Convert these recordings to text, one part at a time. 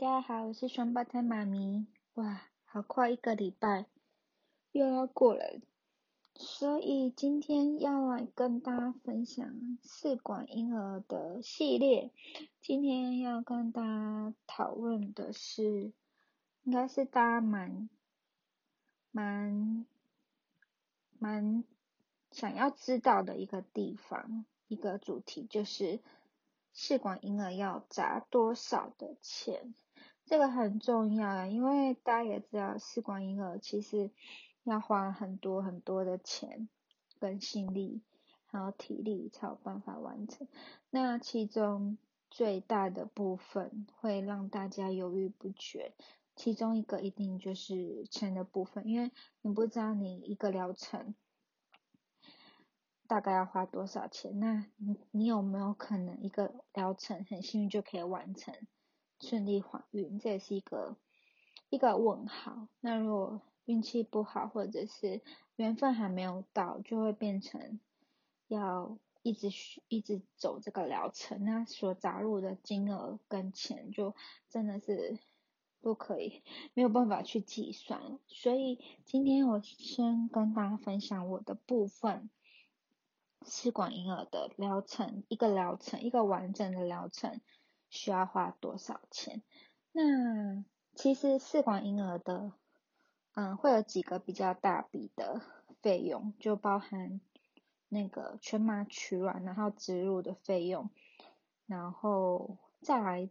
大家好，我是双胞胎妈咪。哇，好快一个礼拜又要过了，所以今天要来跟大家分享试管婴儿的系列。今天要跟大家讨论的是，应该是大家蛮蛮蛮想要知道的一个地方，一个主题就是。试管婴儿要砸多少的钱？这个很重要啊，因为大家也知道，试管婴儿其实要花很多很多的钱跟心力，还有体力才有办法完成。那其中最大的部分会让大家犹豫不决，其中一个一定就是钱的部分，因为你不知道你一个疗程。大概要花多少钱？那你你有没有可能一个疗程很幸运就可以完成顺利怀孕？这也是一个一个问号。那如果运气不好，或者是缘分还没有到，就会变成要一直一直走这个疗程，那所砸入的金额跟钱就真的是不可以没有办法去计算。所以今天我先跟大家分享我的部分。试管婴儿的疗程，一个疗程，一个完整的疗程需要花多少钱？那其实试管婴儿的，嗯，会有几个比较大笔的费用，就包含那个全麻取卵，然后植入的费用，然后再来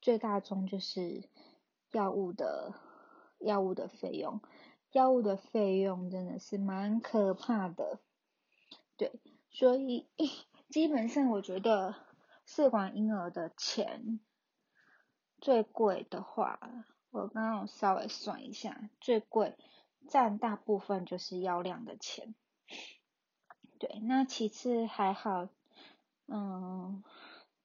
最大宗就是药物的药物的费用，药物的费用真的是蛮可怕的，对。所以 基本上，我觉得试管婴儿的钱最贵的话，我刚刚稍微算一下，最贵占大部分就是药量的钱。对，那其次还好，嗯，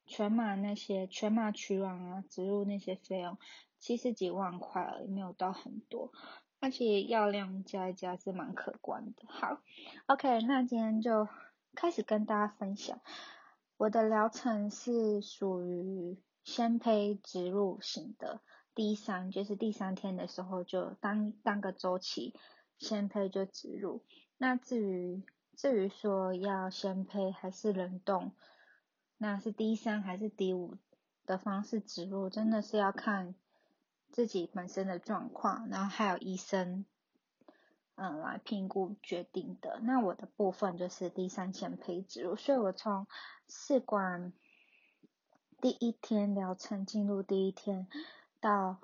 全麻那些全麻取卵啊、植入那些费用，七十几万块而已，没有到很多，而且药量加一加是蛮可观的。好，OK，那今天就。开始跟大家分享，我的疗程是属于先胚植入型的，第三就是第三天的时候就当当个周期，先胚就植入。那至于至于说要先胚还是冷冻，那是第三还是第五的方式植入，真的是要看自己本身的状况，然后还有医生。嗯，来评估决定的。那我的部分就是第三先胚植入，所以我从试管第一天疗程进入第一天到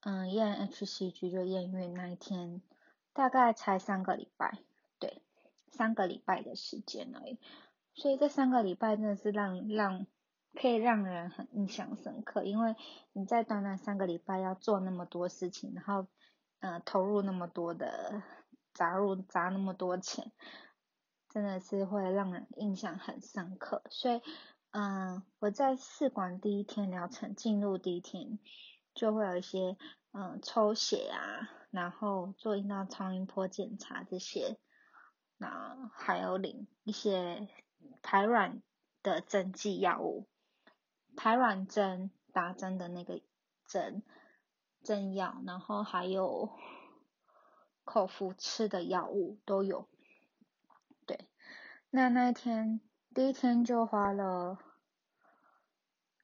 嗯验 HCG 就验孕那一天，大概才三个礼拜，对，三个礼拜的时间而已。所以这三个礼拜真的是让让可以让人很印象深刻，因为你在短短三个礼拜要做那么多事情，然后嗯投入那么多的。砸入砸那么多钱，真的是会让人印象很深刻。所以，嗯，我在试管第一天疗程进入第一天，就会有一些嗯抽血啊，然后做阴道超音波检查这些，那还有领一些排卵的针剂药物，排卵针打针的那个针针药，然后还有。口服吃的药物都有，对，那那一天第一天就花了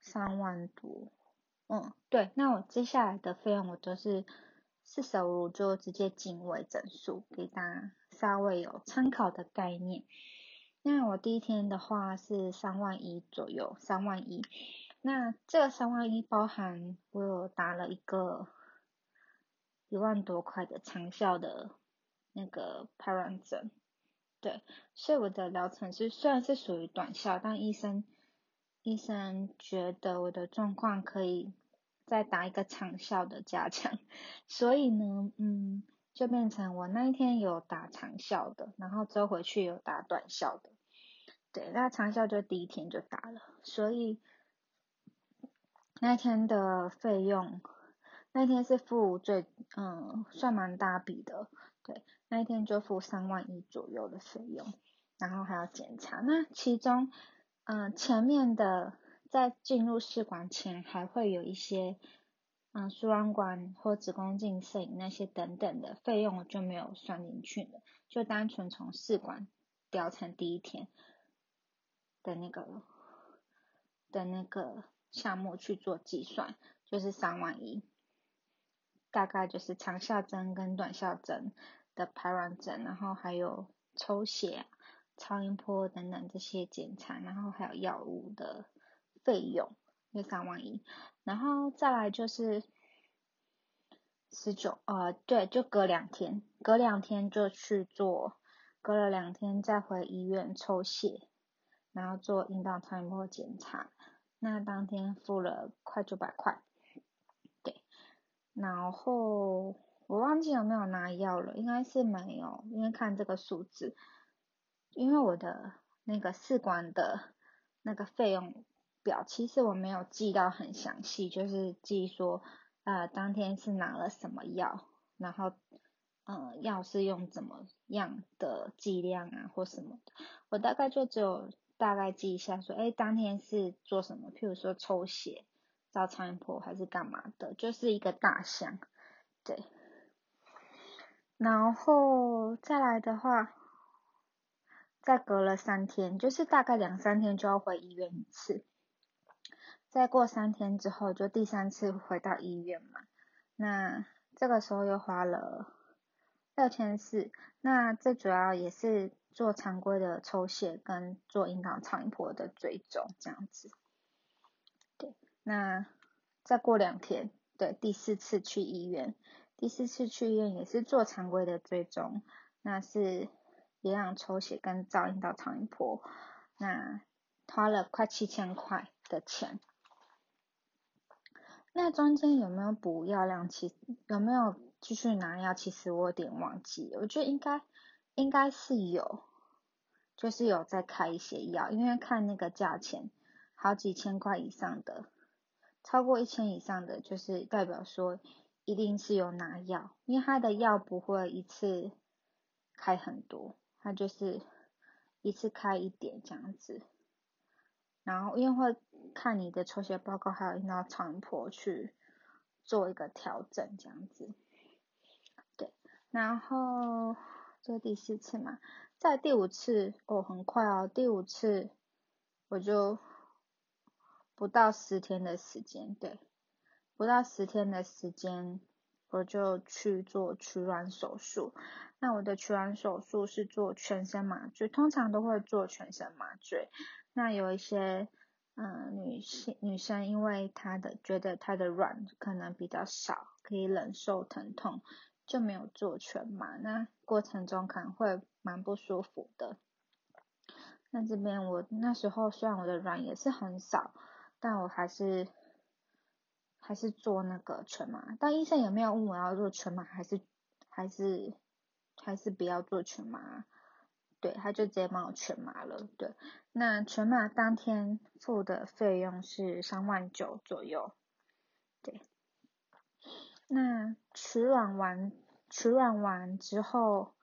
三万多，嗯，对，那我接下来的费用我都是四舍五入就直接进位整数，给大家稍微有参考的概念。那我第一天的话是三万一左右，三万一，那这三万一包含我有打了一个。一万多块的长效的那个排卵针，对，所以我的疗程是虽然是属于短效，但医生医生觉得我的状况可以再打一个长效的加强，所以呢，嗯，就变成我那一天有打长效的，然后之后回去有打短效的，对，那长效就第一天就打了，所以那天的费用。那天是付最嗯算蛮大笔的，对，那一天就付三万一左右的费用，然后还要检查。那其中嗯前面的在进入试管前还会有一些嗯输卵管或子宫镜摄影那些等等的费用就没有算进去了，就单纯从试管疗程第一天的那个的那个项目去做计算，就是三万一，大概就是长效针跟短效针的排卵针，然后还有抽血。超音波等等这些检查，然后还有药物的费用，约三万一，然后再来就是十九，呃，对，就隔两天，隔两天就去做，隔了两天再回医院抽血，然后做阴道超音波检查，那当天付了快九百块，然后我忘记有没有拿药了，应该是没有，因为看这个数字。因为我的那个试管的那个费用表，其实我没有记到很详细，就是记说，呃，当天是拿了什么药，然后，嗯，药是用怎么样的剂量啊，或什么的，我大概就只有大概记一下，说，哎，当天是做什么，譬如说抽血、照超音波还是干嘛的，就是一个大项，对，然后再来的话。再隔了三天，就是大概两三天就要回医院一次。再过三天之后，就第三次回到医院嘛。那这个时候又花了六千四。那最主要也是做常规的抽血跟做阴道超音波的追踪这样子。那再过两天，对，第四次去医院，第四次去医院也是做常规的追踪，那是。一样抽血跟照阴道超音波，那花了快七千块的钱。那中间有没有补药量？其有没有继续拿药？其实我有点忘记，我觉得应该应该是有，就是有在开一些药，因为看那个价钱，好几千块以上的，超过一千以上的，就是代表说一定是有拿药，因为他的药不会一次开很多。他就是一次开一点这样子，然后因为会看你的抽血报告，还有阴道超音波去做一个调整这样子，对，然后这第四次嘛，在第五次哦很快哦，第五次我就不到十天的时间，对，不到十天的时间。我就去做取卵手术。那我的取卵手术是做全身麻醉，通常都会做全身麻醉。那有一些嗯女性女生，因为她的觉得她的卵可能比较少，可以忍受疼痛，就没有做全麻。那过程中可能会蛮不舒服的。那这边我那时候虽然我的卵也是很少，但我还是。还是做那个全麻，但医生也没有问我要做全麻还是还是还是不要做全麻，对，他就直接帮我全麻了，对，那全麻当天付的费用是三万九左右，对，那取卵完取卵完之后，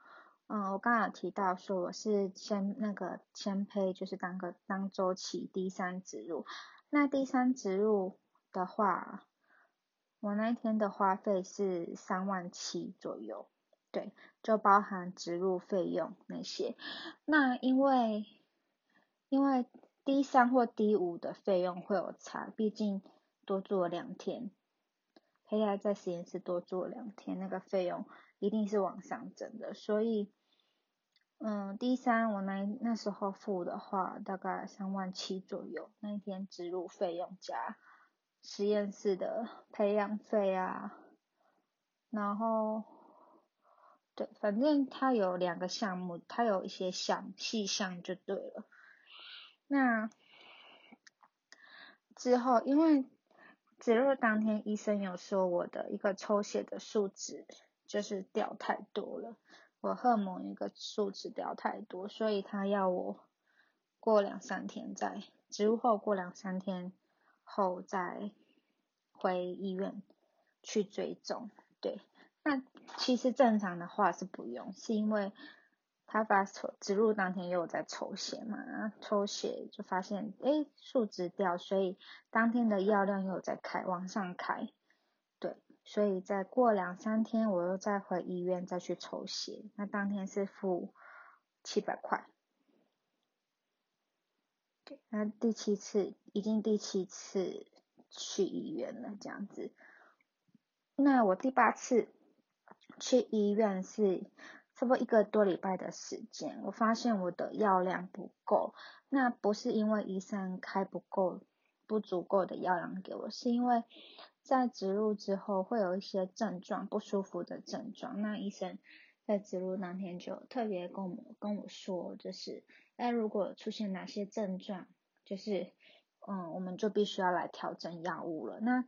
嗯，我刚刚有提到说我是先那个先胚，就是当个当周期第三植入，那第三植入的话。我那一天的花费是三万七左右，对，就包含植入费用那些。那因为因为 D 三或 D 五的费用会有差，毕竟多做两天，胚胎在实验室多做两天，那个费用一定是往上增的。所以，嗯第三我那那时候付的话，大概三万七左右，那一天植入费用加。实验室的培养费啊，然后，对，反正它有两个项目，它有一些项细项就对了。那之后，因为植入当天医生有说我的一个抽血的数值就是掉太多了，我荷尔蒙一个数值掉太多，所以他要我过两三天再植入后过两三天。后再回医院去追踪，对，那其实正常的话是不用，是因为他发抽植入当天又在抽血嘛，抽血就发现哎数值掉，所以当天的药量又在开往上开，所以再过两三天我又再回医院再去抽血，那当天是付七百块。对，那第七次已经第七次去医院了，这样子。那我第八次去医院是差不多一个多礼拜的时间，我发现我的药量不够。那不是因为医生开不够、不足够的药量给我，是因为在植入之后会有一些症状不舒服的症状。那医生在植入那天就特别跟我跟我说，就是。那如果出现哪些症状，就是，嗯，我们就必须要来调整药物了。那，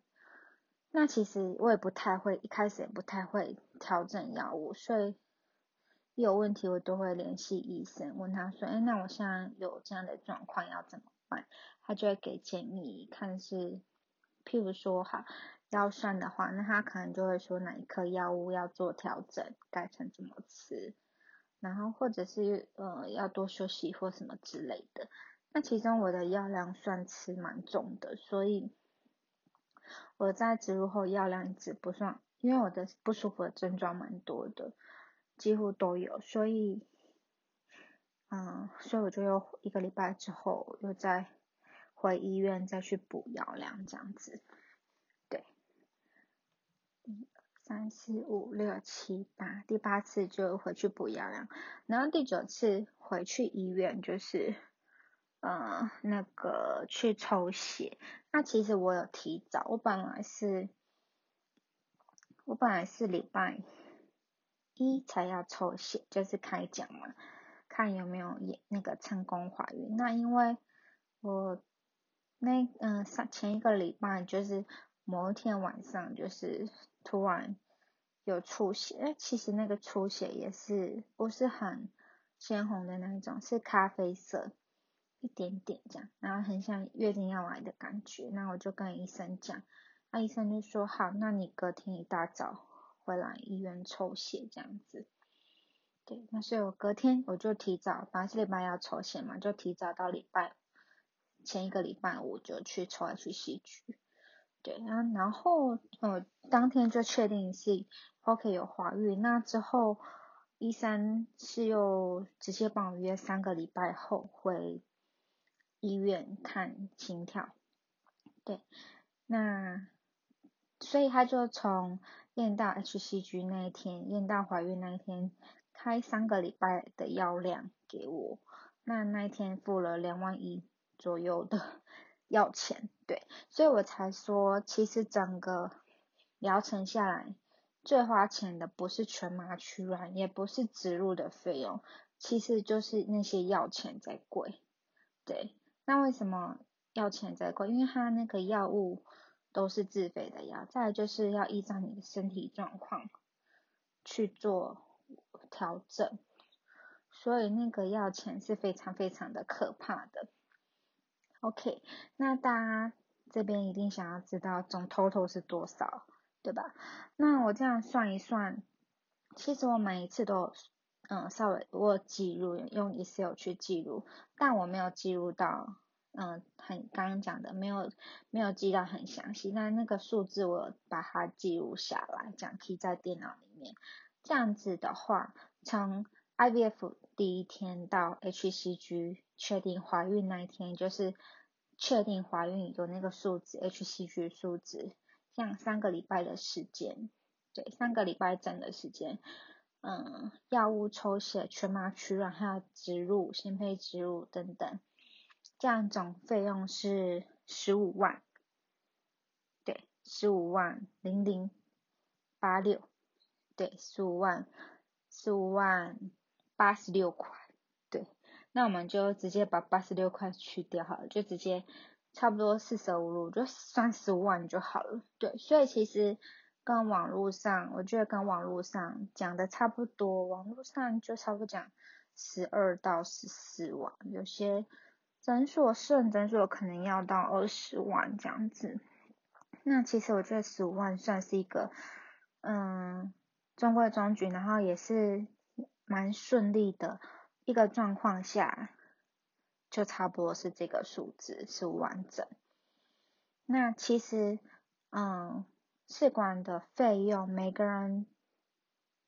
那其实我也不太会，一开始也不太会调整药物，所以一有问题我都会联系医生，问他说，哎，那我现在有这样的状况要怎么办？他就会给建议，看是，譬如说哈，腰酸的话，那他可能就会说哪一颗药物要做调整，改成怎么吃。然后或者是呃要多休息或什么之类的，那其中我的药量算吃蛮重的，所以我在植入后药量一直不算，因为我的不舒服的症状蛮多的，几乎都有，所以嗯，所以我就又一个礼拜之后又再回医院再去补药量这样子，对。三四五六七八，第八次就回去补药量，然后第九次回去医院就是，呃，那个去抽血。那其实我有提早，我本来是，我本来是礼拜一才要抽血，就是开奖嘛，看有没有也那个成功怀孕。那因为我那嗯上前一个礼拜就是某一天晚上就是。突然有出血，哎，其实那个出血也是不是很鲜红的那一种，是咖啡色，一点点这样，然后很像月经要来的感觉。那我就跟医生讲，那医生就说好，那你隔天一大早回来医院抽血这样子。对，那所以我隔天我就提早，本来是礼拜要抽血嘛，就提早到礼拜前一个礼拜我就去抽 H C G。对，啊然后呃，当天就确定是 OK 有怀孕，那之后医生是又直接帮我约三个礼拜后回医院看心跳，对，那所以他就从验到 HCG 那一天，验到怀孕那一天开三个礼拜的药量给我，那那一天付了两万一。左右的。要钱，对，所以我才说，其实整个疗程下来，最花钱的不是全麻取卵，也不是植入的费用，其实就是那些药钱在贵，对。那为什么药钱在贵？因为它那个药物都是自费的药，再就是要依照你的身体状况去做调整，所以那个药钱是非常非常的可怕的。OK，那大家这边一定想要知道总 total 是多少，对吧？那我这样算一算，其实我每一次都嗯稍微我记录用 Excel 去记录，但我没有记录到嗯很刚刚讲的没有没有记到很详细，那那个数字我把它记录下来，这样记在电脑里面。这样子的话，从 IVF 第一天到 HCG 确定怀孕那一天，就是确定怀孕有那个数字 HCG 数字，这样三个礼拜的时间，对，三个礼拜整的时间，嗯，药物抽血、全麻取卵还有植入、先胚植入等等，这样总费用是十五万，对，十五万零零八六，对，十五万，十五万。八十六块，那我们就直接把八十六块去掉好了，就直接差不多四舍五入就算十五万就好了，对，所以其实跟网络上，我觉得跟网络上讲的差不多，网络上就差不多讲十二到十四万，有些诊所私人诊所可能要到二十万这样子，那其实我觉得十五万算是一个嗯中规中矩，然后也是。蛮顺利的一个状况下，就差不多是这个数字是完整。那其实，嗯，试管的费用每个人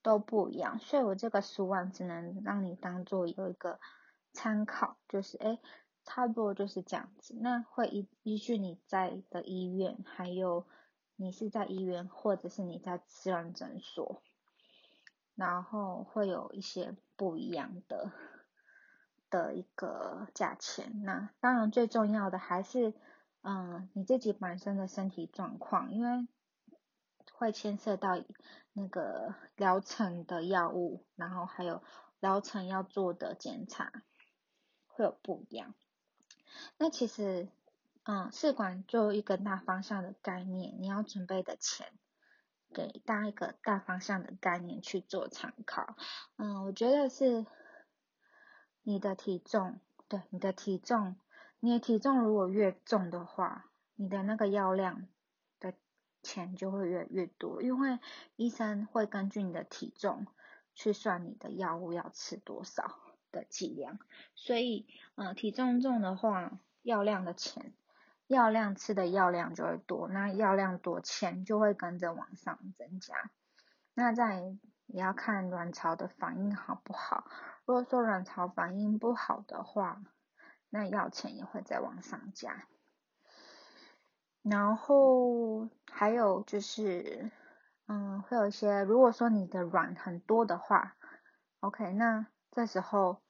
都不一样，所以我这个十万只能让你当做有一个参考，就是哎，差不多就是这样子。那会依依据你在的医院，还有你是在医院或者是你在私人诊所，然后会有一些不一样的的一个价钱。那当然最重要的还是嗯你自己本身的身体状况，因为。会牵涉到那个疗程的药物，然后还有疗程要做的检查，会有不一样。那其实，嗯，试管就一个大方向的概念，你要准备的钱，给大家一个大方向的概念去做参考。嗯，我觉得是你的体重，对，你的体重，你的体重如果越重的话，你的那个药量的。钱就会越越多，因为医生会根据你的体重去算你的药物要吃多少的剂量，所以，呃，体重重的话，药量的钱，药量吃的药量就会多，那药量多，钱就会跟着往上增加。那再也要看卵巢的反应好不好，如果说卵巢反应不好的话，那药钱也会再往上加。然后还有就是，嗯，会有一些，如果说你的卵很多的话，OK，那这时候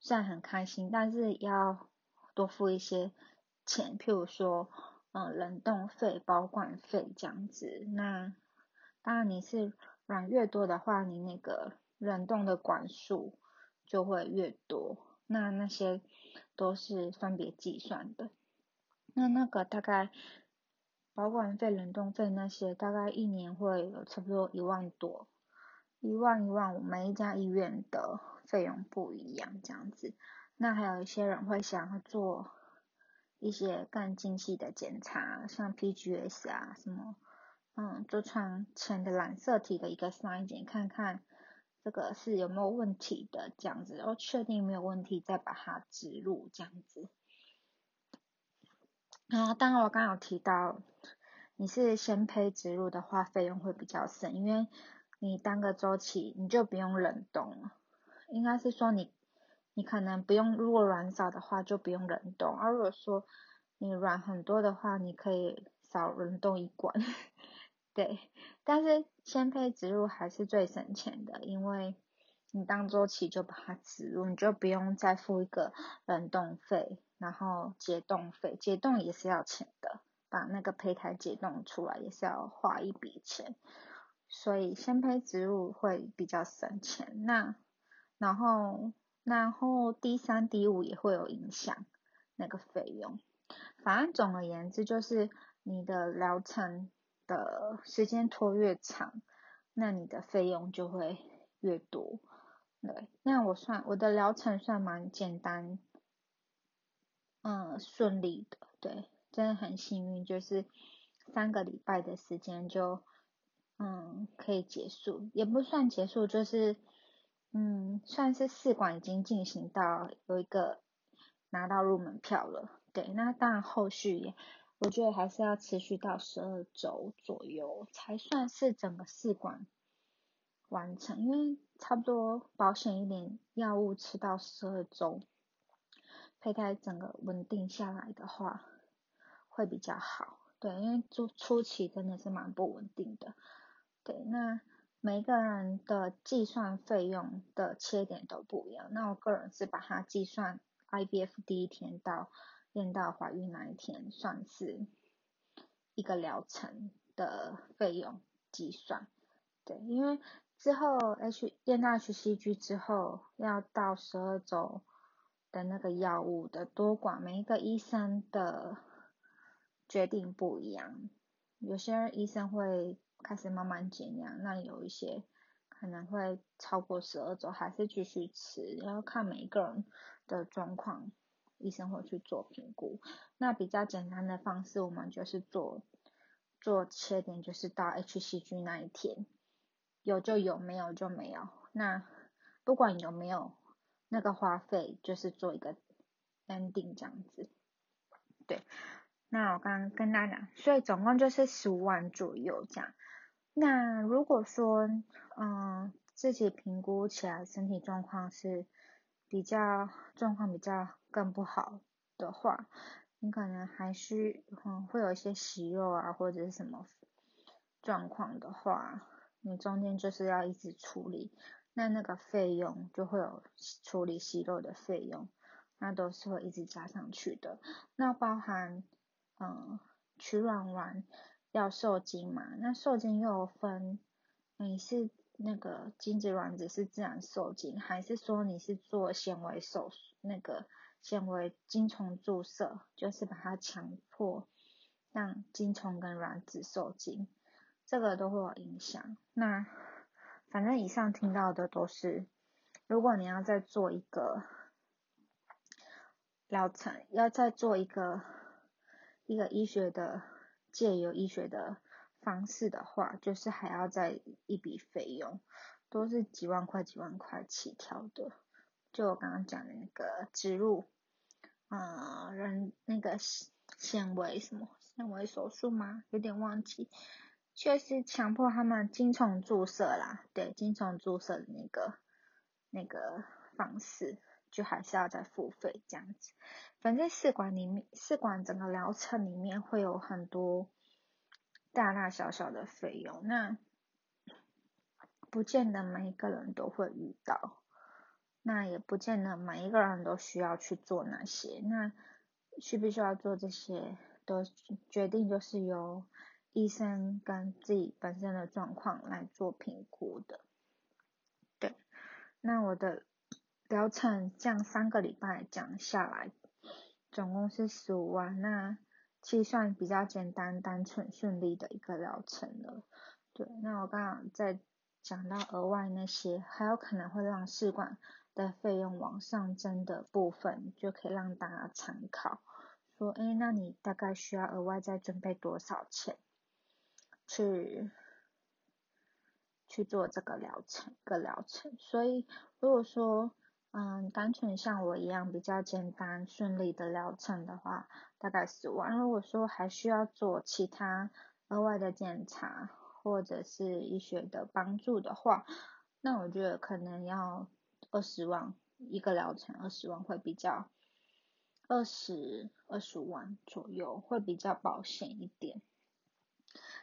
虽然很开心，但是要多付一些钱，譬如说，嗯，冷冻费、保管费这样子。那当然你是卵越多的话，你那个冷冻的管数就会越多，那那些都是分别计算的。那那个大概。保管费、冷冻费那些，大概一年会有差不多一万多，一万一万五，每一家医院的费用不一样，这样子。那还有一些人会想要做一些更精细的检查，像 PGS 啊什么，嗯，做床前的染色体的一个筛检，看看这个是有没有问题的，这样子，然后确定没有问题，再把它植入，这样子。然后，当然我刚刚有提到，你是先胚植入的话，费用会比较省，因为你单个周期你就不用冷冻了。应该是说你，你可能不用，如果卵少的话就不用冷冻，而如果说你卵很多的话，你可以少冷冻一管。对，但是先胚植入还是最省钱的，因为你当周期就把它植入，你就不用再付一个冷冻费。然后解冻费，解冻也是要钱的，把那个胚胎解冻出来也是要花一笔钱，所以先胚植入会比较省钱。那然后然后 D 三 D 五也会有影响那个费用。反正总而言之，就是你的疗程的时间拖越长，那你的费用就会越多。对，那我算我的疗程算蛮简单。嗯，顺利的，对，真的很幸运，就是三个礼拜的时间就，嗯，可以结束，也不算结束，就是，嗯，算是试管已经进行到有一个拿到入门票了，对，那当然后续也，我觉得还是要持续到十二周左右才算是整个试管完成，因为差不多保险一点，药物吃到十二周。胚胎整个稳定下来的话，会比较好。对，因为初初期真的是蛮不稳定的。对，那每个人的计算费用的切点都不一样。那我个人是把它计算 I B F 第一天到验到怀孕那一天，算是一个疗程的费用计算。对，因为之后 H 验到 HCG 之后，要到十二周。的那个药物的多寡，每一个医生的决定不一样。有些医生会开始慢慢减量，那有一些可能会超过十二周还是继续吃，要看每一个人的状况，医生会去做评估。那比较简单的方式，我们就是做做切点，就是到 HCG 那一天，有就有，没有就没有。那不管有没有。那个花费就是做一个 ending 这样子，对，那我刚刚跟大家讲，所以总共就是十五万左右这样。那如果说，嗯，自己评估起来身体状况是比较状况比较更不好的话，你可能还需嗯会有一些息肉啊或者是什么状况的话，你中间就是要一直处理，那那个费用就会有处理息肉的费用，那都是会一直加上去的。那包含嗯取卵丸要受精嘛，那受精又分你是那个精子卵子是自然受精，还是说你是做纤维手术那个？纤维精虫注射就是把它强迫让精虫跟卵子受精，这个都会有影响。那反正以上听到的都是，如果你要再做一个疗程，要再做一个一个医学的借由医学的方式的话，就是还要再一笔费用，都是几万块几万块起跳的。就我刚刚讲的那个植入。啊，人那个纤维什么纤维手术吗？有点忘记，确实强迫他们精虫注射啦，对，精虫注射的那个那个方式，就还是要再付费这样子。反正试管里面，试管整个疗程里面会有很多大大小小的费用，那不见得每一个人都会遇到。那也不见得每一个人都需要去做那些，那需不需要做这些，都决定就是由医生跟自己本身的状况来做评估的。对，那我的疗程这样三个礼拜讲下来，总共是十五万，那计算比较简单、单纯、顺利的一个疗程了。对，那我刚刚在讲到额外那些，还有可能会让试管。的费用往上增的部分，就可以让大家参考。说，哎，那你大概需要额外再准备多少钱，去去做这个疗程个疗程？所以，如果说，嗯，单纯像我一样比较简单顺利的疗程的话，大概十万。如果说还需要做其他额外的检查或者是医学的帮助的话，那我觉得可能要。二十万一个疗程，二十万会比较，二十二十万左右会比较保险一点。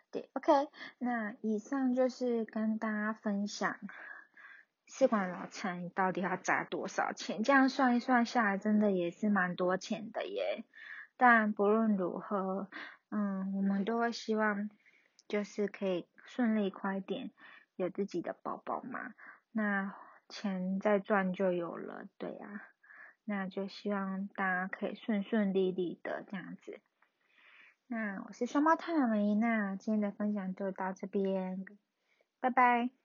对，OK，那以上就是跟大家分享试管疗程到底要砸多少钱，这样算一算下来，真的也是蛮多钱的耶。但不论如何，嗯，我们都会希望就是可以顺利快点有自己的宝宝嘛。那钱再赚就有了，对呀，那就希望大家可以顺顺利利的这样子。那我是双胞胎妈咪，那今天的分享就到这边，拜拜。